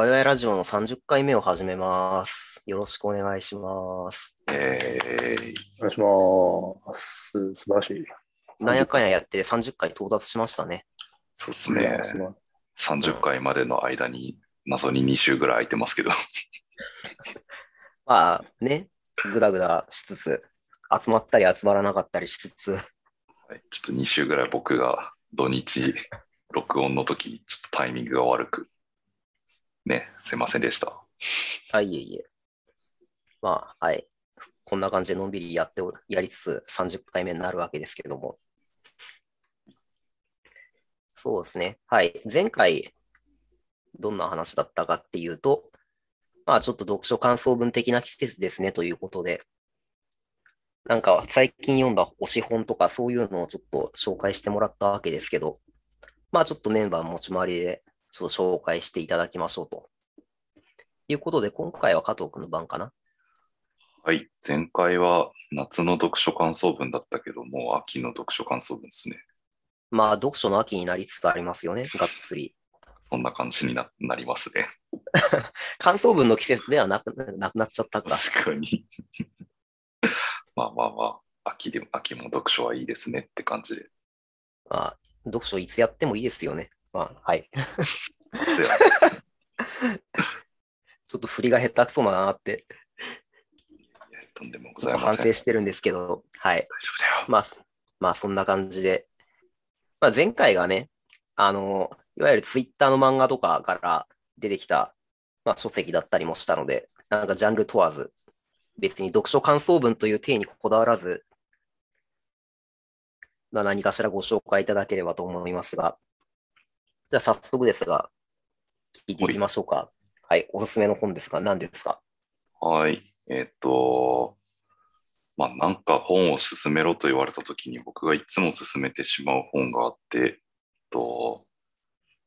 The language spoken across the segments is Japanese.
ワイワイラジオの30回目を始めます。よろしくお願いします。えー、お願いします。素晴らしい。なんやかんややって30回到達しましたね。そうですね。すごい30回までの間に謎に2週ぐらい空いてますけど。まあね、ぐだぐだしつつ、集まったり集まらなかったりしつつ、はいちょっと2週ぐらい僕が土日録音の時にちょっとタイミングが悪く。ね、すいませんでした。あ、いえいえ。まあ、はい。こんな感じでのんびりやって、やりつつ30回目になるわけですけども。そうですね。はい。前回、どんな話だったかっていうと、まあちょっと読書感想文的な季節ですねということで、なんか最近読んだ推し本とかそういうのをちょっと紹介してもらったわけですけど、まあちょっとメンバー持ち回りでちょっと紹介していただきましょうと。いうことで、今回は加藤君の番かな？はい、前回は夏の読書感想文だったけど、もう秋の読書感想文ですね。まあ読書の秋になりつつありますよね、がっつり。そんな感じにななりますね。感想文の季節ではなくなくなっちゃったか。確かに。まあまあまあ、秋で秋も読書はいいですねって感じで。まあ、読書いつやってもいいですよね。まあ、はい。ちょっと振りが下手くそだなって、とんでもございません。反省してるんですけど、はい。大丈夫だよ。まあ、まあ、そんな感じで。まあ、前回がね、あの、いわゆるツイッターの漫画とかから出てきた、まあ、書籍だったりもしたので、なんかジャンル問わず、別に読書感想文という体にこだわらず、まあ、何かしらご紹介いただければと思いますが、じゃあ早速ですが、聞いていきましょうか。はい、おすすめの本ですが、何ですか？はい。えっ、と、まあなんか本を勧めろと言われたときに僕がいつも勧めてしまう本があって、えっと、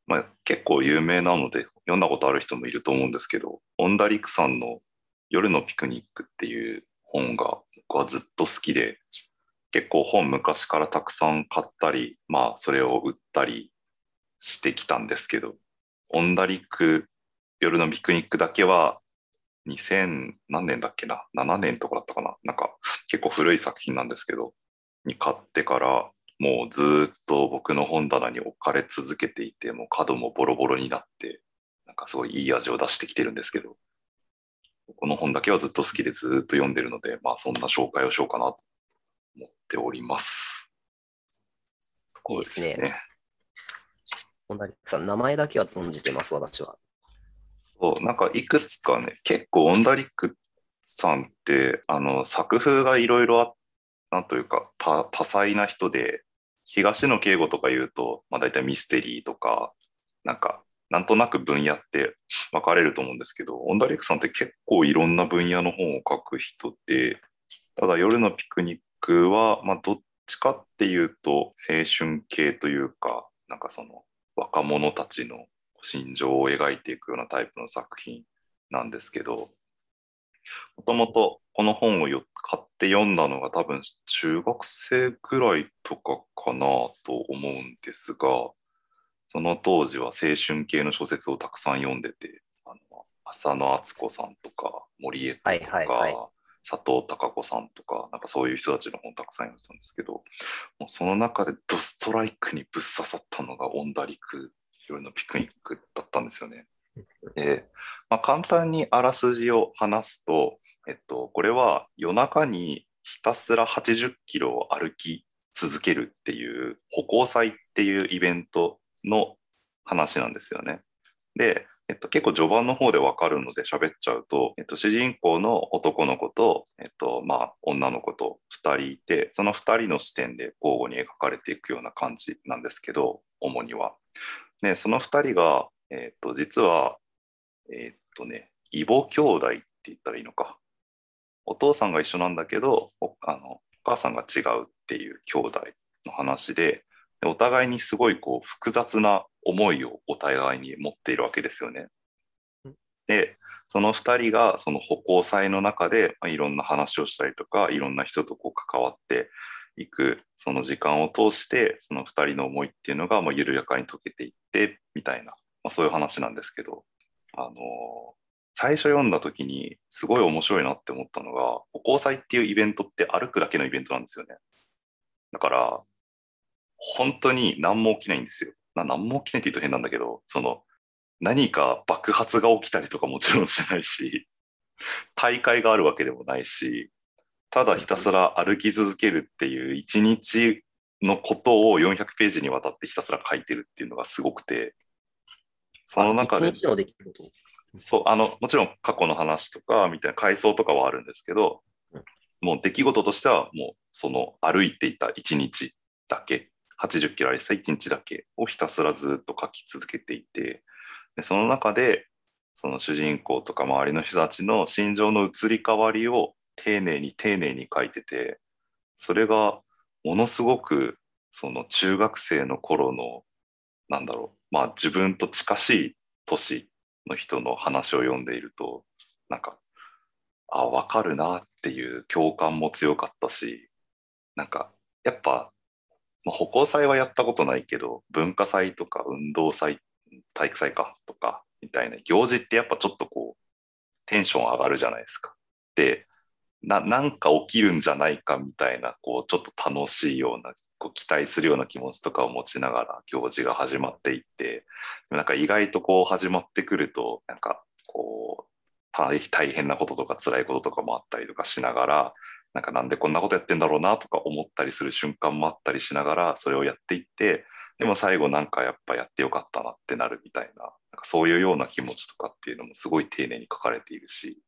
まあ結構有名なので読んだことある人もいると思うんですけど、オンダリクさんの夜のピクニックっていう本が僕はずっと好きで、結構本昔からたくさん買ったり、まあそれを売ったりしてきたんですけど、オンダリク夜のピクニックだけは2000何年だっけな？7年とかだったかな？なんか結構古い作品なんですけどに買ってからもうずーっと僕の本棚に置かれ続けていてもう角もボロボロになってなんかすごいいい味を出してきてるんですけどこの本だけはずっと好きでずーっと読んでるのでまあそんな紹介をしようかなと思っております。いいですね。本田さん、名前だけは存じてます、私は。そう、なんかいくつかね、結構オンダリックさんって、あの、作風がいろいろあ、なんというか、多多彩な人で、東野圭吾とか言うと、まあ大体ミステリーとか、なんか、なんとなく分野って分かれると思うんですけど、オンダリックさんって結構いろんな分野の本を書く人で、ただ夜のピクニックは、まあどっちかっていうと、青春系というか、なんかその若者たちの心情を描いていくようなタイプの作品なんですけど、もともとこの本をよ買って読んだのが多分中学生ぐらいとかかなと思うんですが、その当時は青春系の小説をたくさん読んでて、あの浅野敦子さんとか森江とか、はいはいはい。佐藤孝子さんとか、なんかそういう人たちの本たくさん読んでたんですけど、もうその中でドストライクにぶっ刺さったのがオンダリク夜のピクニックだったんですよね。で、まあ、簡単にあらすじを話すと、えっと、これは夜中にひたすら80キロを歩き続けるっていう歩行祭っていうイベントの話なんですよね。で、えっと、結構序盤の方で分かるので喋っちゃうと、えっと、主人公の男の子と、えっとまあ、女の子と2人いてその2人の視点で交互に描かれていくような感じなんですけど主には。でその2人が、えっと、実はえっとね異母兄弟って言ったらいいのかお父さんが一緒なんだけどおあのお母さんが違うっていう兄弟の話でお互いにすごいこう複雑な思いをお互いに持っているわけですよね。でその2人がその歩行祭の中で、ま、いろんな話をしたりとかいろんな人とこう関わっていくその時間を通してその2人の思いっていうのがまあ緩やかに解けていってみたいな、まあ、そういう話なんですけどあの、最初読んだ時にすごい面白いなって思ったのが、歩行祭っていうイベントって歩くだけのイベントなんですよね。だから、本当に何も起きないんですよ。な何も起きないって言うと変なんだけど、その、何か爆発が起きたりとかもちろんしないし、大会があるわけでもないし、ただひたすら歩き続けるっていう一日のことを400ページにわたってひたすら書いてるっていうのがすごくて、その中で、あ一日の出来事。そう、あの、もちろん過去の話とか、みたいな回想とかはあるんですけどうん、もう出来事としては、もうその歩いていた一日だけ、80キロ歩いてた一日だけをひたすらずっと書き続けていて、でその中で、その主人公とか周りの人たちの心情の移り変わりを丁寧に丁寧に書いてて、それがものすごく、その中学生の頃の、なんだろう、まあ自分と近しい年の人の話を読んでいると、なんか、あ、わかるなっていう共感も強かったし、なんか、やっぱ、まあ、歩行祭はやったことないけど、文化祭とか運動祭、体育祭かとか、みたいな行事ってやっぱちょっとこう、テンション上がるじゃないですか。で、ななんか起きるんじゃないかみたいな、こう、ちょっと楽しいような、こう期待するような気持ちとかを持ちながら行事が始まっていって、なんか意外とこう始まってくると、なんかこう大変なこととか辛いこととかもあったりとかしながら、なんかなんでこんなことやってんだろうなとか思ったりする瞬間もあったりしながら、それをやっていって、でも最後なんかやっぱやってよかったなってなるみたいな、なんかそういうような気持ちとかっていうのもすごい丁寧に書かれているし、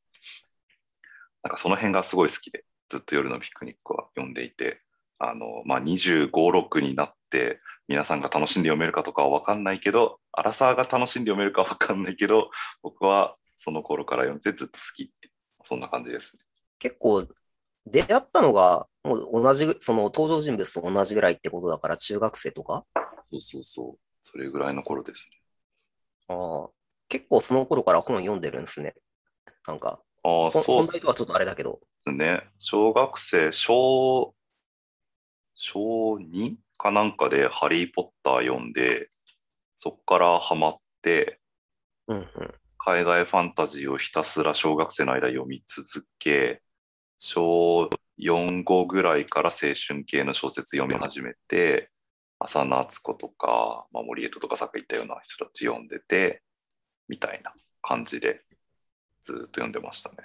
なんかその辺がすごい好きで、ずっと夜のピクニックは読んでいて、あの、まあ、25、6になって、皆さんが楽しんで読めるかとかは分かんないけど、アラサーが楽しんで読めるかは分かんないけど、僕はその頃から読んでずっと好きって、そんな感じですね。結構、出会ったのが、もう同じぐ、その登場人物と同じぐらいってことだから、中学生とか？そうそうそう。それぐらいの頃ですね。ああ、結構その頃から本読んでるんですね。なんか、ああ、そうで本題とはちょっとあれだけど。すね。小学生、小、小 2? かなんかでハリー・ポッター読んで、そっからハマって、うんうん。海外ファンタジーをひたすら小学生の間読み続け、小4、5ぐらいから青春系の小説読み始めて、浅野敦子とか、まあ、森江戸とかさっき言ったような人たち読んでて、みたいな感じでずっと読んでましたね。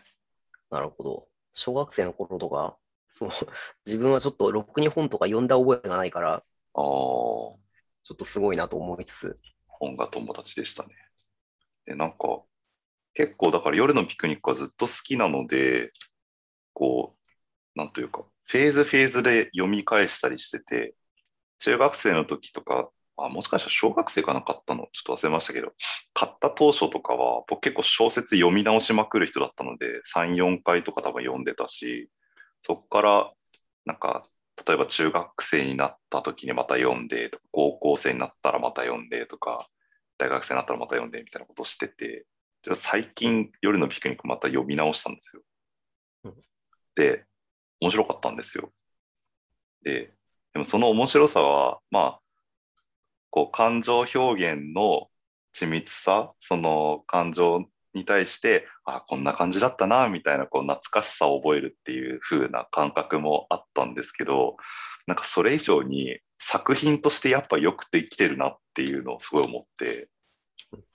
なるほど。小学生の頃とか、そう自分はちょっとろくに本とか読んだ覚えがないから、ああ、ちょっとすごいなと思いつつ。本が友達でしたね。で、なんか、結構だから夜のピクニックはずっと好きなので、こう、なんというか、フェーズフェーズで読み返したりしてて、中学生の時とか、あもしかしたら小学生かな買ったの、ちょっと忘れましたけど、買った当初とかは、僕結構小説読み直しまくる人だったので、3、4回とか多分読んでたし、そこから、なんか、例えば中学生になった時にまた読んでとか、高校生になったらまた読んでとか、大学生になったらまた読んでみたいなことしてて、最近夜のピクニックまた読み直したんですよ。で、面白かったんですよ。で、でもその面白さは、まあ、こう感情表現の緻密さ、その感情に対して、あ、こんな感じだったな、みたいなこう懐かしさを覚えるっていう風な感覚もあったんですけど、なんかそれ以上に作品としてやっぱよくできてるなっていうのをすごい思って、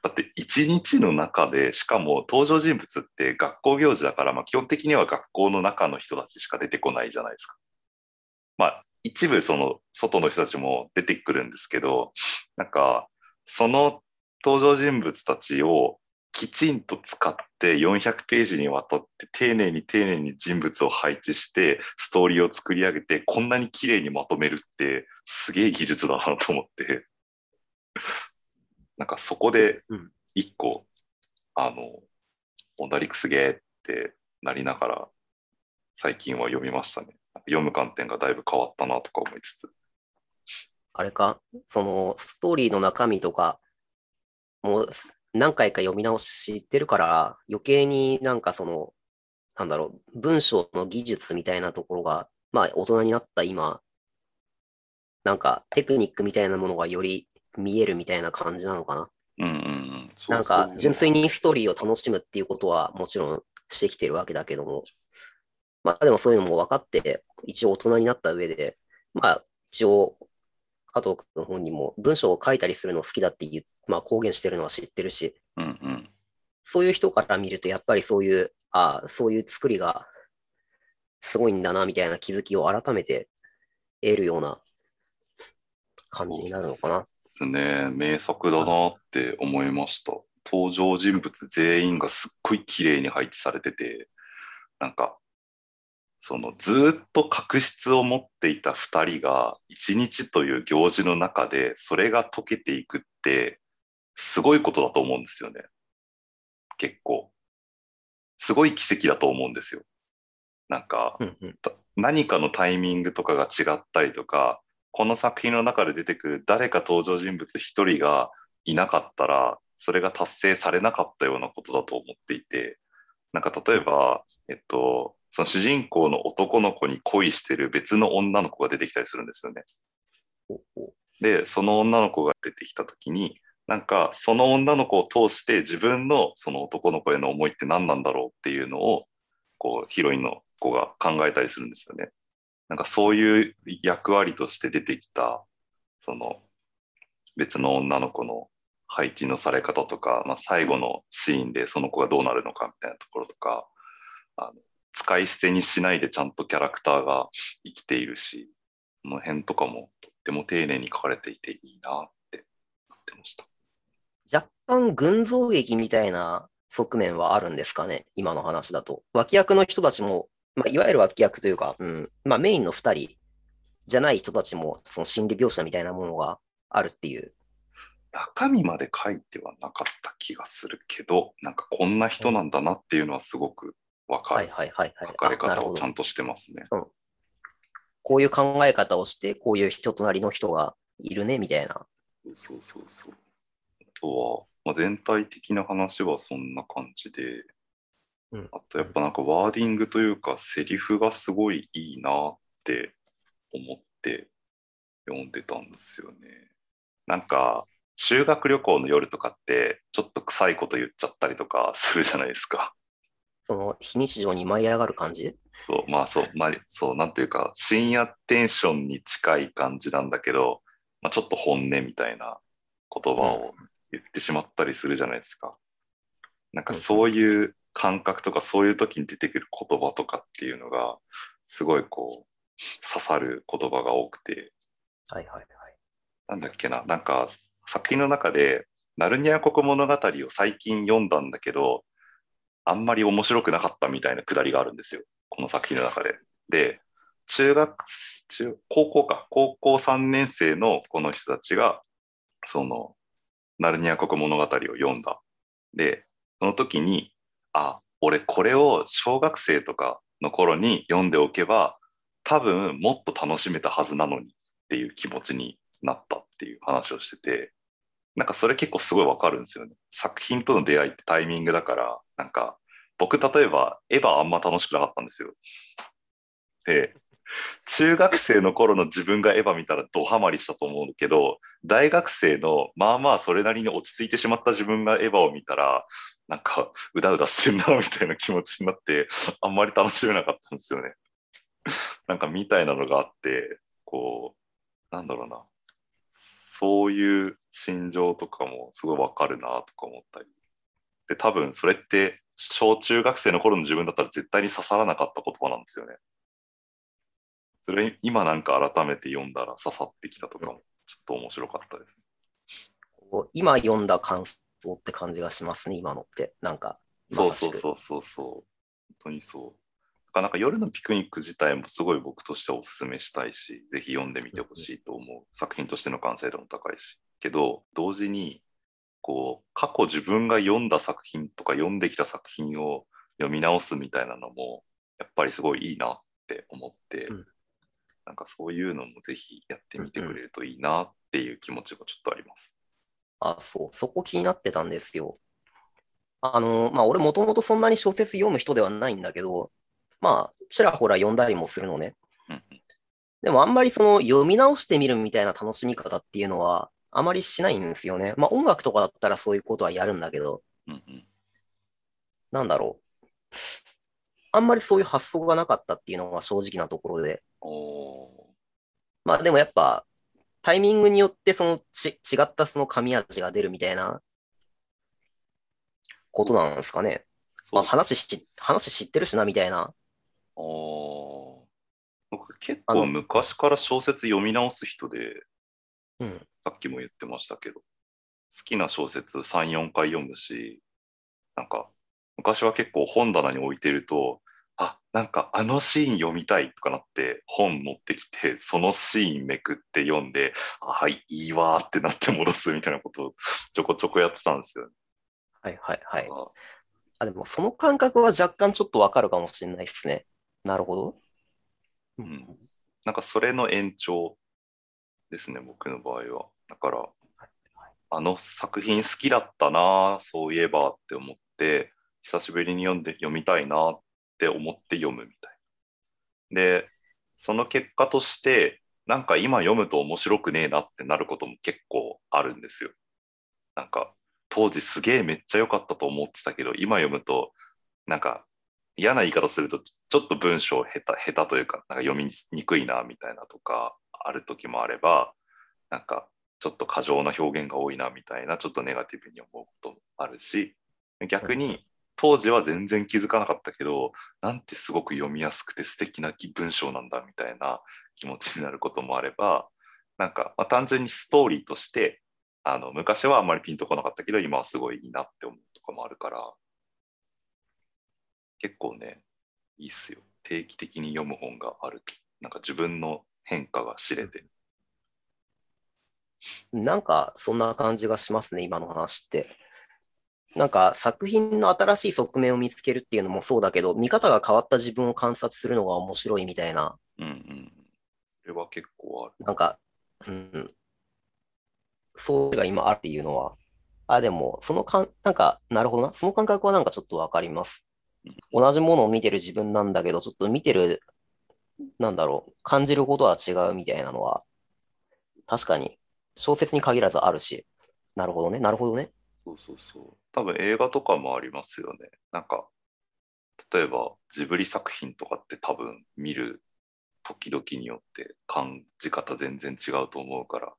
だって一日の中で、しかも登場人物って学校行事だから、まあ基本的には学校の中の人たちしか出てこないじゃないですか。まあ一部その外の人たちも出てくるんですけど、なんかその登場人物たちをきちんと使って400ページにわたって丁寧に丁寧に人物を配置してストーリーを作り上げてこんなに綺麗にまとめるってすげえ技術だなと思ってなんかそこでうん。一個、あのオンダリクすげえってなりながら最近は読みましたね。読む観点がだいぶ変わったなとか思いつつ。あれか、そのストーリーの中身とか、もう何回か読み直し知ってるから、余計になんかその、なんだろう、文章の技術みたいなところが、まあ大人になった今、なんかテクニックみたいなものがより見えるみたいな感じなのかな？うんうんうん。なんか純粋にストーリーを楽しむっていうことはもちろんしてきてるわけだけども、まあでもそういうのも分かって、一応大人になった上で、まあ一応加藤君本人も文章を書いたりするの好きだっていう、まあ公言してるのは知ってるし、うんうん、そういう人から見るとやっぱりそういう、ああ、そういう作りがすごいんだなみたいな気づきを改めて得るような感じになるのかな。ですね。名作だなって思いました。登場人物全員がすっごい綺麗に配置されてて、なんか、そのずっと確執を持っていた2人が一日という行事の中でそれが解けていくってすごいことだと思うんですよね。結構。すごい奇跡だと思うんですよ。なんか、何かのタイミングとかが違ったりとか、この作品の中で出てくる誰か登場人物一人がいなかったら、それが達成されなかったようなことだと思っていて、なんか例えば、えっと、その主人公の男の子に恋してる別の女の子が出てきたりするんですよね。で、その女の子が出てきた時に、なんかその女の子を通して自分のその男の子への思いって何なんだろうっていうのをこうヒロインの子が考えたりするんですよね。なんかそういう役割として出てきたその別の女の子の配置のされ方とか、まあ、最後のシーンでその子がどうなるのかみたいなところとかあの使い捨てにしないでちゃんとキャラクターが生きているしこの辺とかもとっても丁寧に書かれていていいなって思ってました。若干群像劇みたいな側面はあるんですかね今の話だと。脇役の人たちもまあ、いわゆる脇役というか、うん、まあ、メインの2人じゃない人たちも、その心理描写みたいなものがあるっていう。中身まで書いてはなかった気がするけど、なんかこんな人なんだなっていうのはすごくわかる。はいはいはい、はい、書かれ方をちゃんとしてますね。うん。こういう考え方をして、こういう人となりの人がいるね、みたいな。そうそうそう。あとは、まあ、全体的な話はそんな感じで、あとやっぱなんかワーディングというかセリフがすごいいいなって思って読んでたんですよね。なんか修学旅行の夜とかってちょっと臭いこと言っちゃったりとかするじゃないですか。その非日常に舞い上がる感じ？そう、まあそう、まあ、そう、なんていうか深夜テンションに近い感じなんだけど、まあ、ちょっと本音みたいな言葉を言ってしまったりするじゃないですか。なんかそういう感覚とかそういう時に出てくる言葉とかっていうのがすごいこう刺さる言葉が多くて、はいはいはい、なんだっけななんか作品の中で「ナルニア国物語」を最近読んだんだけどあんまり面白くなかったみたいなくだりがあるんですよこの作品の中で。で中学中高校か高校3年生のこの人たちがそのナルニア国物語を読んだ。でその時にあ俺これを小学生とかの頃に読んでおけば多分もっと楽しめたはずなのにっていう気持ちになったっていう話をしててなんかそれ結構すごいわかるんですよね。作品との出会いってタイミングだからなんか僕例えばエヴァあんま楽しくなかったんですよ。で 中学生の頃の自分がエヴァ見たらドハマりしたと思うけど大学生のまあまあそれなりに落ち着いてしまった自分がエヴァを見たらなんかうだうだしてんなみたいな気持ちになってあんまり楽しめなかったんですよね。なんかみたいなのがあってこうなんだろうなそういう心情とかもすごいわかるなとか思ったりで多分それって小中学生の頃の自分だったら絶対に刺さらなかった言葉なんですよね。それ今なんか改めて読んだら刺さってきたとかもちょっと面白かったです、今読んだ感想って感じがしますね、今のって。なんか。そうそうそうそうそう。本当にそう。なんか夜のピクニック自体もすごい僕としてはおすすめしたいし、ぜひ読んでみてほしいと思う。作品としての完成度も高いし。けど、同時に、こう、過去自分が読んだ作品とか読んできた作品を読み直すみたいなのも、やっぱりすごいいいなって思って、うん、なんかそういうのもぜひやってみてくれるといいなっていう気持ちがちょっとあります。あ、そう、そこ気になってたんですよ。あの、まあ、俺もともとそんなに小説読む人ではないんだけど、まあ、ちらほら読んだりもするのね。でもあんまりその読み直してみるみたいな楽しみ方っていうのは、あまりしないんですよね。まあ音楽とかだったらそういうことはやるんだけど。なんだろう。あんまりそういう発想がなかったっていうのが正直なところで。まあでもやっぱ、タイミングによってそのち違ったその神味が出るみたいなことなんですかね。まあ話し、話知ってるしなみたいな。僕結構昔から小説読み直す人で、うん。さっきも言ってましたけど、好きな小説3、4回読むし、なんか、昔は結構本棚に置いてると、あ、なんかあのシーン読みたいとかなって本持ってきて、そのシーンめくって読んで、あはい、いいわーってなって戻すみたいなことをちょこちょこやってたんですよね。はいはいはい。ああ、でもその感覚は若干ちょっとわかるかもしれないですね。なるほど。ううん。なんかそれの延長ですね、僕の場合は。だから、あの作品好きだったな、そういえばって思って、久しぶりに読んで読みたいなっって思って読むみたい。で、その結果として、なんか今読むと面白くねえなってなることも結構あるんですよ。なんか、当時すげえめっちゃ良かったと思ってたけど、今読むと、なんか嫌な言い方すると、ちょっと文章下手、下手というか、なんか読みにくいなみたいなとか、ある時もあれば、なんかちょっと過剰な表現が多いなみたいな、ちょっとネガティブに思うこともあるし、逆に当時は全然気づかなかったけど、なんてすごく読みやすくて素敵な文章なんだみたいな気持ちになることもあれば、なんか、まあ、単純にストーリーとして、あの昔はあんまりピンとこなかったけど、今はすごいいいなって思うとかもあるから、結構ね、いいっすよ。定期的に読む本があると。なんか自分の変化が知れて。なんかそんな感じがしますね、今の話って。なんか作品の新しい側面を見つけるっていうのもそうだけど、見方が変わった自分を観察するのが面白いみたいな、うんうん。それは結構ある。なんか、うん、そういうのが今あるっていうのは、あ、でも、そのかん、なんか、なるほどな、その感覚はなんかちょっとわかります。同じものを見てる自分なんだけど、ちょっと見てる、なんだろう、感じることは違うみたいなのは、確かに小説に限らずあるし、なるほどね、なるほどね。そうそうそう。多分映画とかもありますよね。なんか、例えばジブリ作品とかって多分見る時々によって感じ方全然違うと思うから、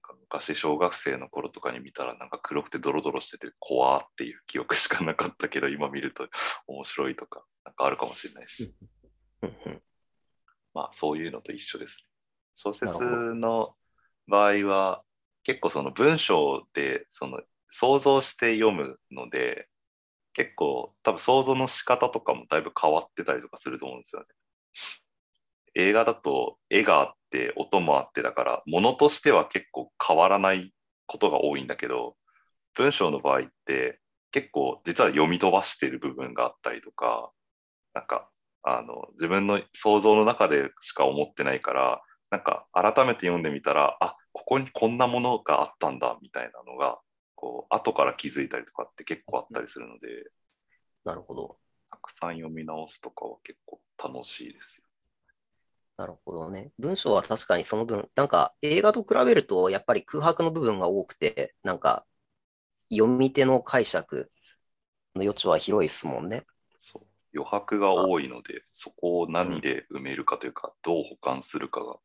か昔小学生の頃とかに見たらなんか黒くてドロドロしてて怖っていう記憶しかなかったけど、今見ると 面白いとか、なんかあるかもしれないし、まあそういうのと一緒ですね。小説の場合は結構その文章でその想像して読むので結構多分想像の仕方とかもだいぶ変わってたりとかすると思うんですよね。映画だと絵があって音もあってだから物としては結構変わらないことが多いんだけど文章の場合って結構実は読み飛ばしてる部分があったりとかなんかあの自分の想像の中でしか思ってないからなんか改めて読んでみたらあここにこんなものがあったんだみたいなのがこう後から気づいたりとかって結構あったりするのでなるほど。たくさん読み直すとかは結構楽しいですよ。なるほどね。文章は確かにその分、なんか映画と比べるとやっぱり空白の部分が多くて、なんか読み手の解釈の余地は広いですもんね。そう余白が多いのでそこを何で埋めるかというか、どう保管するかが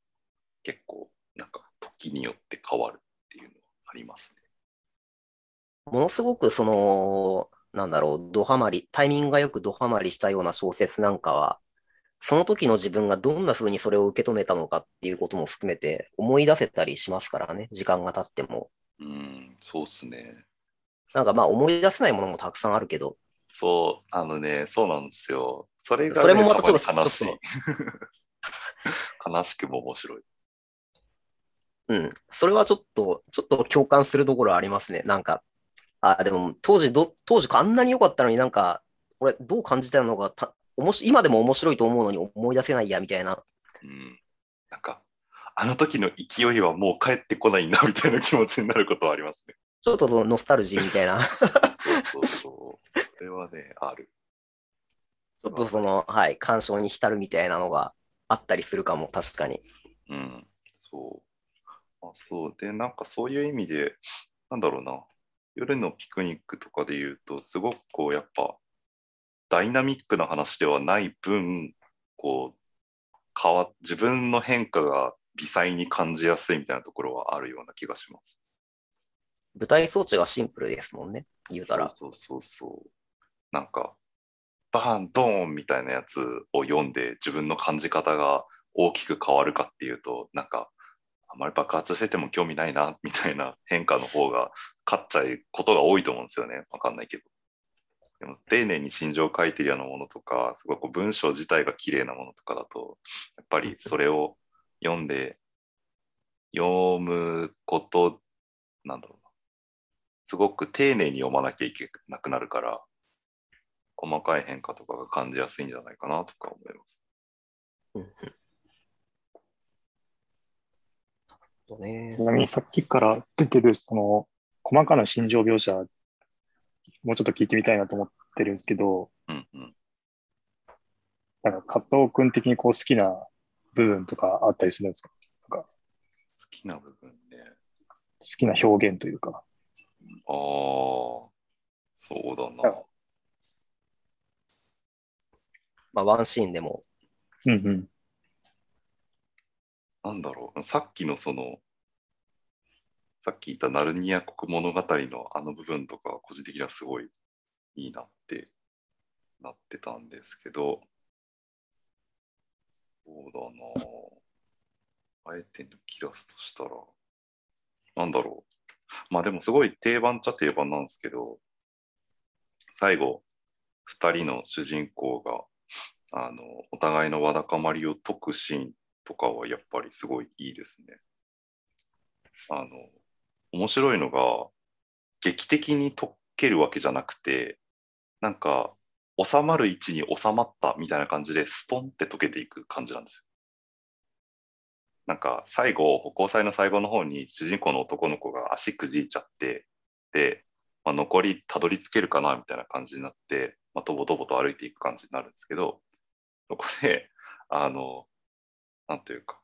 結構なんか時によって変わるっていうのはありますね。ものすごくその、なんだろう、ドハマり、タイミングがよくドハマりしたような小説なんかは、その時の自分がどんな風にそれを受け止めたのかっていうことも含めて思い出せたりしますからね、時間が経っても。うん、そうっすね。なんかまあ思い出せないものもたくさんあるけど、そう、あのね、そうなんですよ。それが、ね、それもまたちょっと悲しい。悲しくも面白い。うん、それはちょっと、ちょっと共感するところはありますね。なんか、あ、でも当時ど、当時あんなに良かったのになんか、これどう感じたのかた、おもし今でも面白いと思うのに思い出せないや、みたいな。うん。なんか、あの時の勢いはもう帰ってこないな、みたいな気持ちになることはありますね。ちょっとノスタルジーみたいな。そうそう。それはね、ある。ちょっとその、はい、感傷に浸るみたいなのがあったりするかも、確かに。うん。そう。あそう。で、なんかそういう意味で、なんだろうな、夜のピクニックとかで言うと、すごくこう、やっぱ、ダイナミックな話ではない分、こう、変わ自分の変化が微細に感じやすいみたいなところはあるような気がします。舞台装置がシンプルですもんね、言うたら。そうそうそうそう。なんか、バーン、ドーンみたいなやつを読んで自分の感じ方が大きく変わるかっていうと、なんか、あまり爆発してても興味ないなみたいな変化の方が勝っちゃうことが多いと思うんですよね。わかんないけど。でも丁寧に心情を書いてるようなものとか、すごいこう文章自体が綺麗なものとかだと、やっぱりそれを読んで、読むこと、なんだろうな。すごく丁寧に読まなきゃいけなくなるから、細かい変化とかが感じやすいんじゃないかなとか思います。うんうんそうねちなみにさっきから出てる、その、細かな心情描写、もうちょっと聞いてみたいなと思ってるんですけど、うんうん。なんか加藤君的にこう好きな部分とかあったりするんですか？好きな部分ね。好きな表現というか。ああ、そうだな。まあ、ワンシーンでも。うんうん。なんだろう。さっきのその、さっき言ったナルニア国物語のあの部分とか個人的にはすごいいいなってなってたんですけど、そうだな。あえて抜き出すとしたら、なんだろう。まあでもすごい定番っちゃ定番なんですけど、最後、二人の主人公が、あの、お互いのわだかまりを解くシーンとかはやっぱりすごいいいですね。あの、面白いのが、劇的に解けるわけじゃなくて、なんか、収まる位置に収まったみたいな感じで、ストンって解けていく感じなんですよ。なんか、最後、歩行祭の最後の方に、主人公の男の子が足くじいちゃって、で、まあ、残りたどり着けるかなみたいな感じになって、まあ、とぼとぼと歩いていく感じになるんですけど、そこで、あの、なんというか、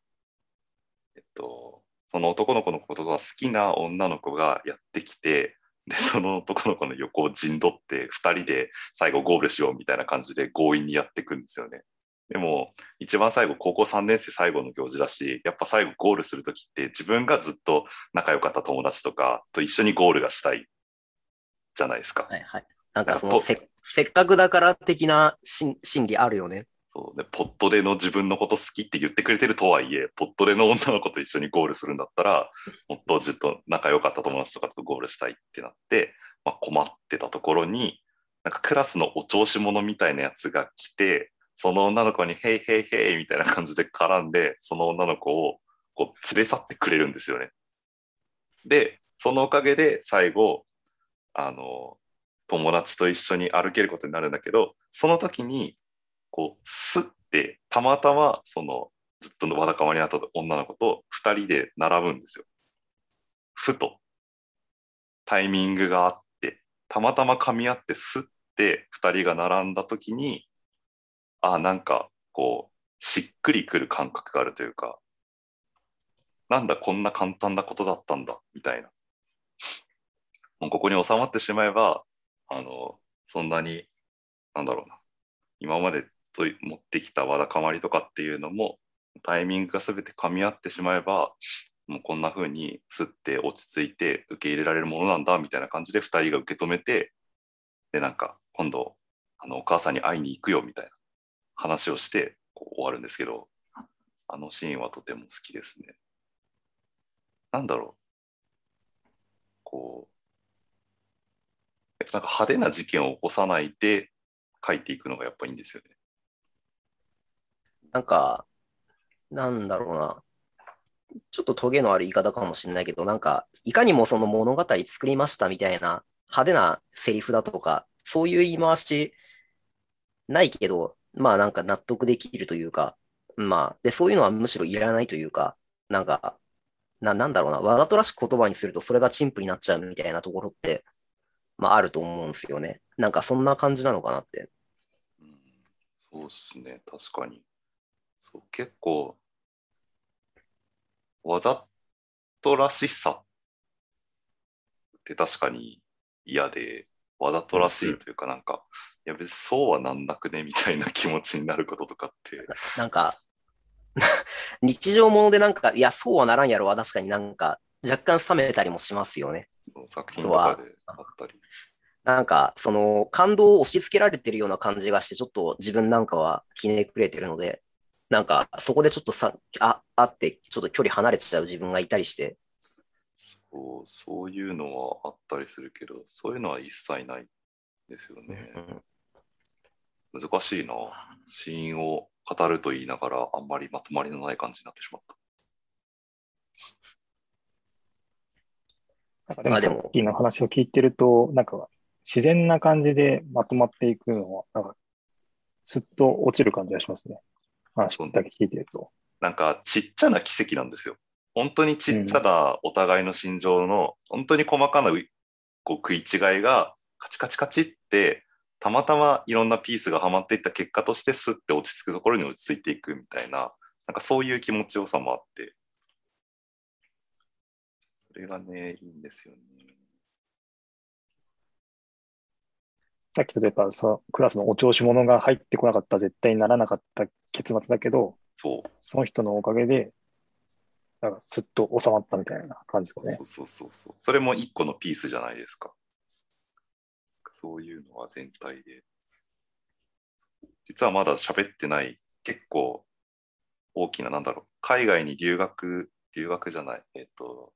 えっと、その男の子のことが好きな女の子がやってきて、で、その男の子の横を陣取って、二人で最後ゴールしようみたいな感じで強引にやっていくんですよね。でも、一番最後、高校3年生最後の行事だし、やっぱ最後ゴールするときって自分がずっと仲良かった友達とかと一緒にゴールがしたいじゃないですか。はいはい。なんかそのせ、せっかくだから的な心心理あるよね。そうでポットでの自分のこと好きって言ってくれてるとはいえ、ポットでの女の子と一緒にゴールするんだったら、もっとずっと仲良かった友達とかとゴールしたいってなって、まあ、困ってたところに、なんかクラスのお調子者みたいなやつが来て、その女の子に、ヘイヘイヘイみたいな感じで絡んで、その女の子をこう連れ去ってくれるんですよね。で、そのおかげで最後、あの、友達と一緒に歩けることになるんだけど、その時に、こう、スッて、たまたま、その、ずっとわだかまりになった女の子と二人で並ぶんですよ。ふと、タイミングがあって、たまたま噛み合ってスッて二人が並んだ時に、あ、なんか、こう、しっくりくる感覚があるというか、なんだ、こんな簡単なことだったんだ、みたいな。もうここに収まってしまえば、あの、そんなに、なんだろうな、今までと持ってきたわだかまりとかっていうのも、タイミングが全て噛み合ってしまえば、もうこんな風にすって落ち着いて受け入れられるものなんだみたいな感じで2人が受け止めて、で、なんか今度、あのお母さんに会いに行くよみたいな話をしてこう終わるんですけど、あのシーンはとても好きですね。なんだろう。こう、やっぱなんか派手な事件を起こさないで書いていくのがやっぱいいんですよね。なんか、なんだろうな。ちょっとトゲのある言い方かもしれないけど、なんか、いかにもその物語作りましたみたいな派手なセリフだとか、そういう言い回しないけど、まあなんか納得できるというか、まあ、で、そういうのはむしろいらないというか、なんか、な、なんだろうな、わざとらしく言葉にするとそれが陳腐になっちゃうみたいなところって、まああると思うんですよね。なんかそんな感じなのかなって。うん、そうっすね、確かに。そう結構、わざとらしさって確かに嫌で、わざとらしいというかなんか、いや別にそうはなんなくねみたいな気持ちになることとかって、なんか、日常ものでなんか、いや、そうはならんやろは確かになんか、若干冷めたりもしますよね。作品とかであったり。なんか、その、感動を押し付けられてるような感じがして、ちょっと自分なんかはひねくれてるので、なんか、そこでちょっとさ、あ、あって、ちょっと距離離れちゃう自分がいたりして、そうそういうのはあったりするけど、そういうのは一切ないですよね。難しいな。シーンを語ると言いながら、あんまりまとまりのない感じになってしまった。なんかでもさっきの話を聞いてると、なんか自然な感じでまとまっていくのは、なんかすっと落ちる感じがしますね。話だけ聞いてると。なんかちっちゃな奇跡なんですよ。本当にちっちゃなお互いの心情の、本当に細かなこう食い違いがカチカチカチって、たまたまいろんなピースがはまっていった結果としてスッて落ち着くところに落ち着いていくみたいな、なんかそういう気持ちよさもあって、それがね、いいんですよね。さっき例えばさ、クラスのお調子者が入ってこなかったら絶対にならなかった結末だけど、そう。その人のおかげで、なんかすっと収まったみたいな感じですねそ。うそうそうそう。それも一個のピースじゃないですか。そういうのは全体で。実はまだ喋ってない、結構大きな、なんだろう、海外に留学、留学じゃない、えっと、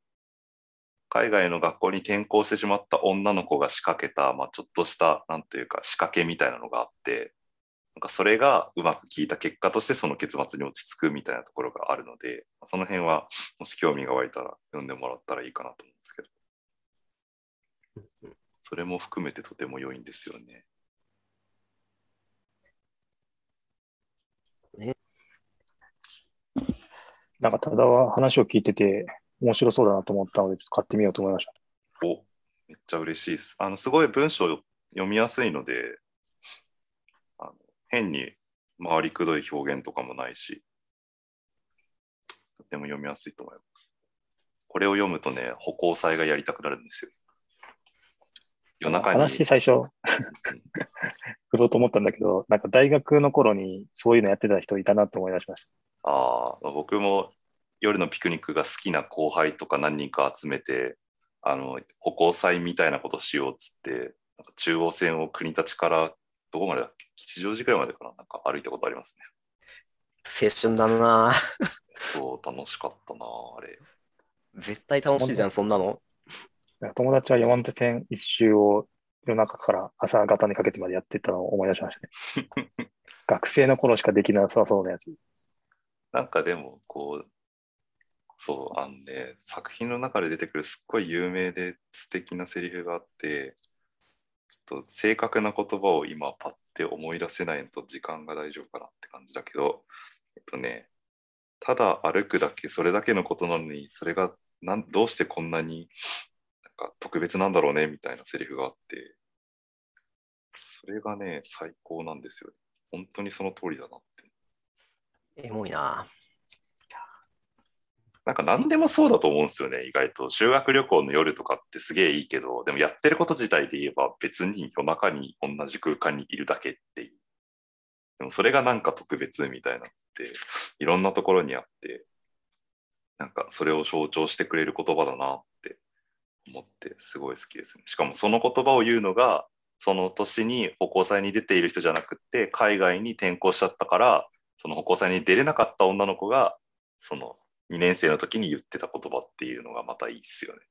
海外の学校に転校してしまった女の子が仕掛けた、まあ、ちょっとした、なんというか、仕掛けみたいなのがあって、なんかそれがうまく効いた結果としてその結末に落ち着くみたいなところがあるので、その辺はもし興味が湧いたら読んでもらったらいいかなと思うんですけど。それも含めてとても良いんですよね。なんかただは話を聞いてて面白そうだなと思ったので、ちょっと買ってみようと思いました。おめっちゃ嬉しいです。あのすごい文章読みやすいので、あの変に回りくどい表現とかもないし、とても読みやすいと思います。これを読むとね、歩行祭がやりたくなるんですよ。夜中に。話最初、振ろうと思ったんだけど、なんか大学の頃にそういうのやってた人いたなと思い出しました。ああ、僕も夜のピクニックが好きな後輩とか何人か集めて、あの、歩行祭みたいなことしようっつって、なんか中央線を国立からどこまでだっけ？吉祥寺くらいまでかな？なんか歩いたことありますね。青春だなそう、楽しかったなあれ。絶対楽しいじゃん、そんなの。友達は山手線一周を夜中から朝方にかけてまでやってたのを思い出しましたね。学生の頃しかできなさそうなやつ。なんかでも、こう、そう、あのね、作品の中で出てくるすっごい有名で素敵なセリフがあって、ちょっと正確な言葉を今パッて思い出せないのと時間が大丈夫かなって感じだけど、えっとね、ただ歩くだけ、それだけのことなのに、それがなんどうしてこんなになんか特別なんだろうねみたいなセリフがあって、それがね、最高なんですよ。本当にその通りだなって。エモいななんか何でもそうだと思うんですよね、意外と。修学旅行の夜とかってすげえいいけど、でもやってること自体で言えば別に夜中に同じ空間にいるだけっていう。でもそれがなんか特別みたいなのっていろんなところにあって、なんかそれを象徴してくれる言葉だなって思ってすごい好きですね。しかもその言葉を言うのが、その年に歩行祭に出ている人じゃなくて、海外に転校しちゃったから、その歩行祭に出れなかった女の子が、その2年生の時に言ってた言葉っていうのがまたいいっすよね。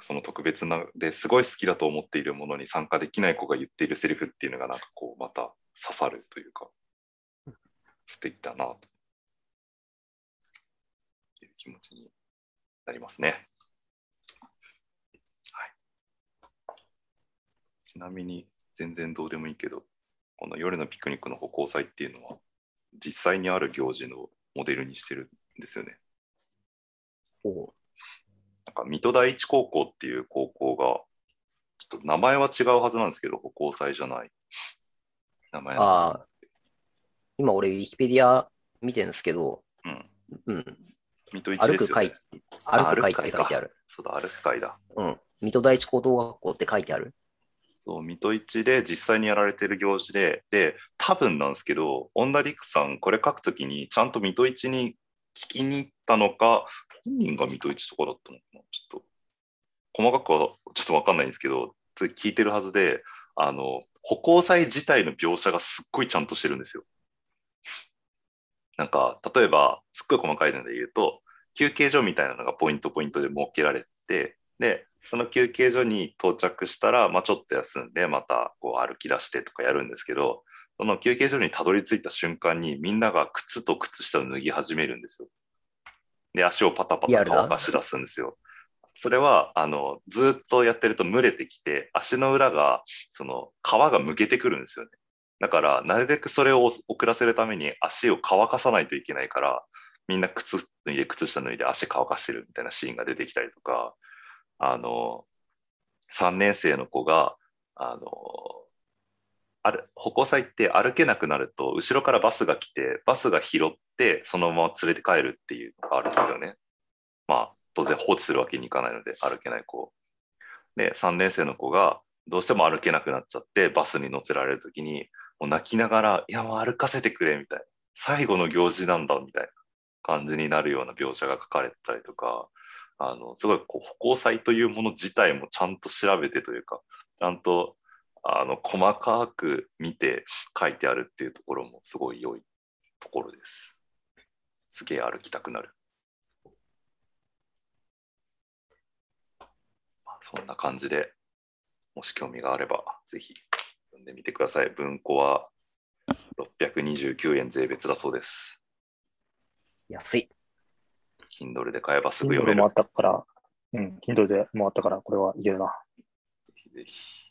その特別なですごい好きだと思っているものに参加できない子が言っているセリフっていうのがなんかこうまた刺さるというか素敵だなという気持ちになりますね。はい、ちなみに全然どうでもいいけどこの夜のピクニックの歩行祭っていうのは実際にある行事のモデルにしてるんですよね。おうなんか水戸第一高校っていう高校が、ちょっと名前は違うはずなんですけど、歩行祭じゃない名前ああ、今俺、ウィキペディア見てるんですけど、うん。うん。水戸一歩く会ですよね。、歩く会って歩く会書いてある。そうだ、歩く会だ。うん。水戸第一高等学校って書いてある。そう、水戸一で実際にやられてる行事で、で、多分なんですけど、恩田陸さん、これ書くときに、ちゃんと水戸一に聞きに行ったのか、本人が水戸一とかだったのかな？ちょっと、細かくはちょっとわかんないんですけど、聞いてるはずで、あの、歩行祭自体の描写がすっごいちゃんとしてるんですよ。なんか、例えば、すっごい細かいので言うと、休憩所みたいなのがポイントポイントで設けられてて、で、その休憩所に到着したら、まあ、ちょっと休んで、またこう歩き出してとかやるんですけど、その休憩所にたどり着いた瞬間に、みんなが靴と靴下を脱ぎ始めるんですよ。で、足をパタパタ乾かし出すんですよ。それは、あの、ずっとやってると蒸れてきて、足の裏が、その、皮がむけてくるんですよね。だから、なるべくそれを遅らせるために足を乾かさないといけないから、みんな靴脱いで、靴下脱いで足乾かしてるみたいなシーンが出てきたりとか、あの、3年生の子が、あの、ある歩行祭って歩けなくなると、後ろからバスが来て、バスが拾って、そのまま連れて帰るっていうのがあるんですよね。まあ、当然放置するわけにいかないので、歩けない子。で、3年生の子が、どうしても歩けなくなっちゃって、バスに乗せられるときに、もう泣きながら、いや、もう歩かせてくれ、みたいな。最後の行事なんだ、みたいな感じになるような描写が書かれてたりとか、あの、すごいこう歩行祭というもの自体もちゃんと調べてというか、ちゃんと、あの、細かく見て書いてあるっていうところもすごい良いところです。すげえ歩きたくなる。まあそんな感じで、もし興味があれば、ぜひ読んでみてください。文庫は629円税別だそうです。安い。Kindle で買えばすぐ読 Kindle もあめるっ。たから、うん、Kindle でもあったから、これはいけるな。ぜひぜひ。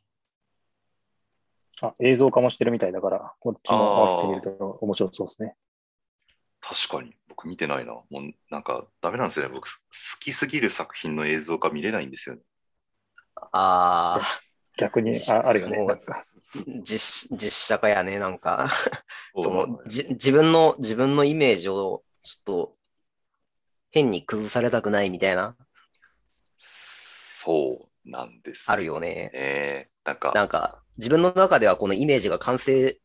あ、映像化もしてるみたいだから、こっちも合わせてみると面白そうですね。確かに、僕見てないな。もうなんかダメなんですよね。僕、好きすぎる作品の映像化見れないんですよね。あ逆に、ああるよね。実、実写化やね、なんか。そのじ自分の、自分のイメージをちょっと変に崩されたくないみたいな、そうなんです。あるよね。えー、なんか、なんか、自分の中ではこのイメージが完成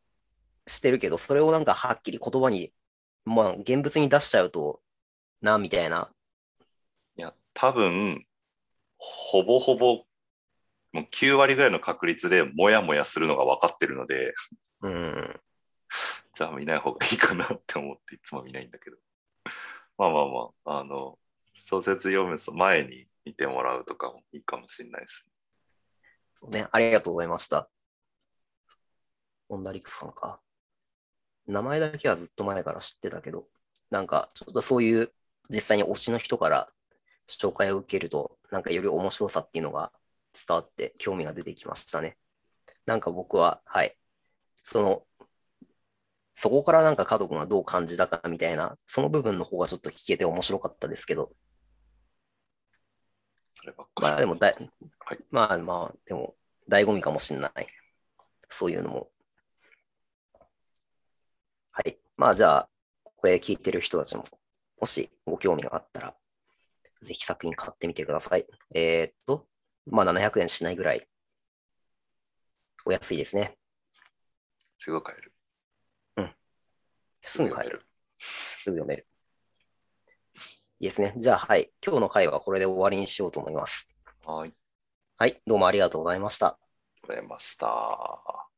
してるけど、それをなんかはっきり言葉に、まあ、現物に出しちゃうと、な、みたいな。いや、多分、ほぼほぼ、もう9割ぐらいの確率でもやもやするのが分かってるので、うん。じゃあ見ない方がいいかなって思っていつも見ないんだけど。まあまあまあ、あの、小説読む前に見てもらうとかもいいかもしれないです。そうね、ありがとうございました。オンダリクさんか。名前だけはずっと前から知ってたけど、なんか、ちょっとそういう実際に推しの人から紹介を受けると、なんかより面白さっていうのが伝わって興味が出てきましたね。なんか僕は、はい。その、そこからなんか家族がどう感じたかみたいな、その部分の方がちょっと聞けて面白かったですけど、そればっかり。まあでもだい、はいまあまあ、でも、醍醐味かもしれない。そういうのも。はい。まあじゃあ、これ聞いてる人たちも、もしご興味があったら、ぜひ作品買ってみてください。えーっと、まあ700円しないぐらい、お安いですね。すぐ買える。すぐ買える。すぐ読める。いいですね。じゃあ、はい。今日の回はこれで終わりにしようと思います。はい。ありはい。どうもありがとうございました。がとうございました。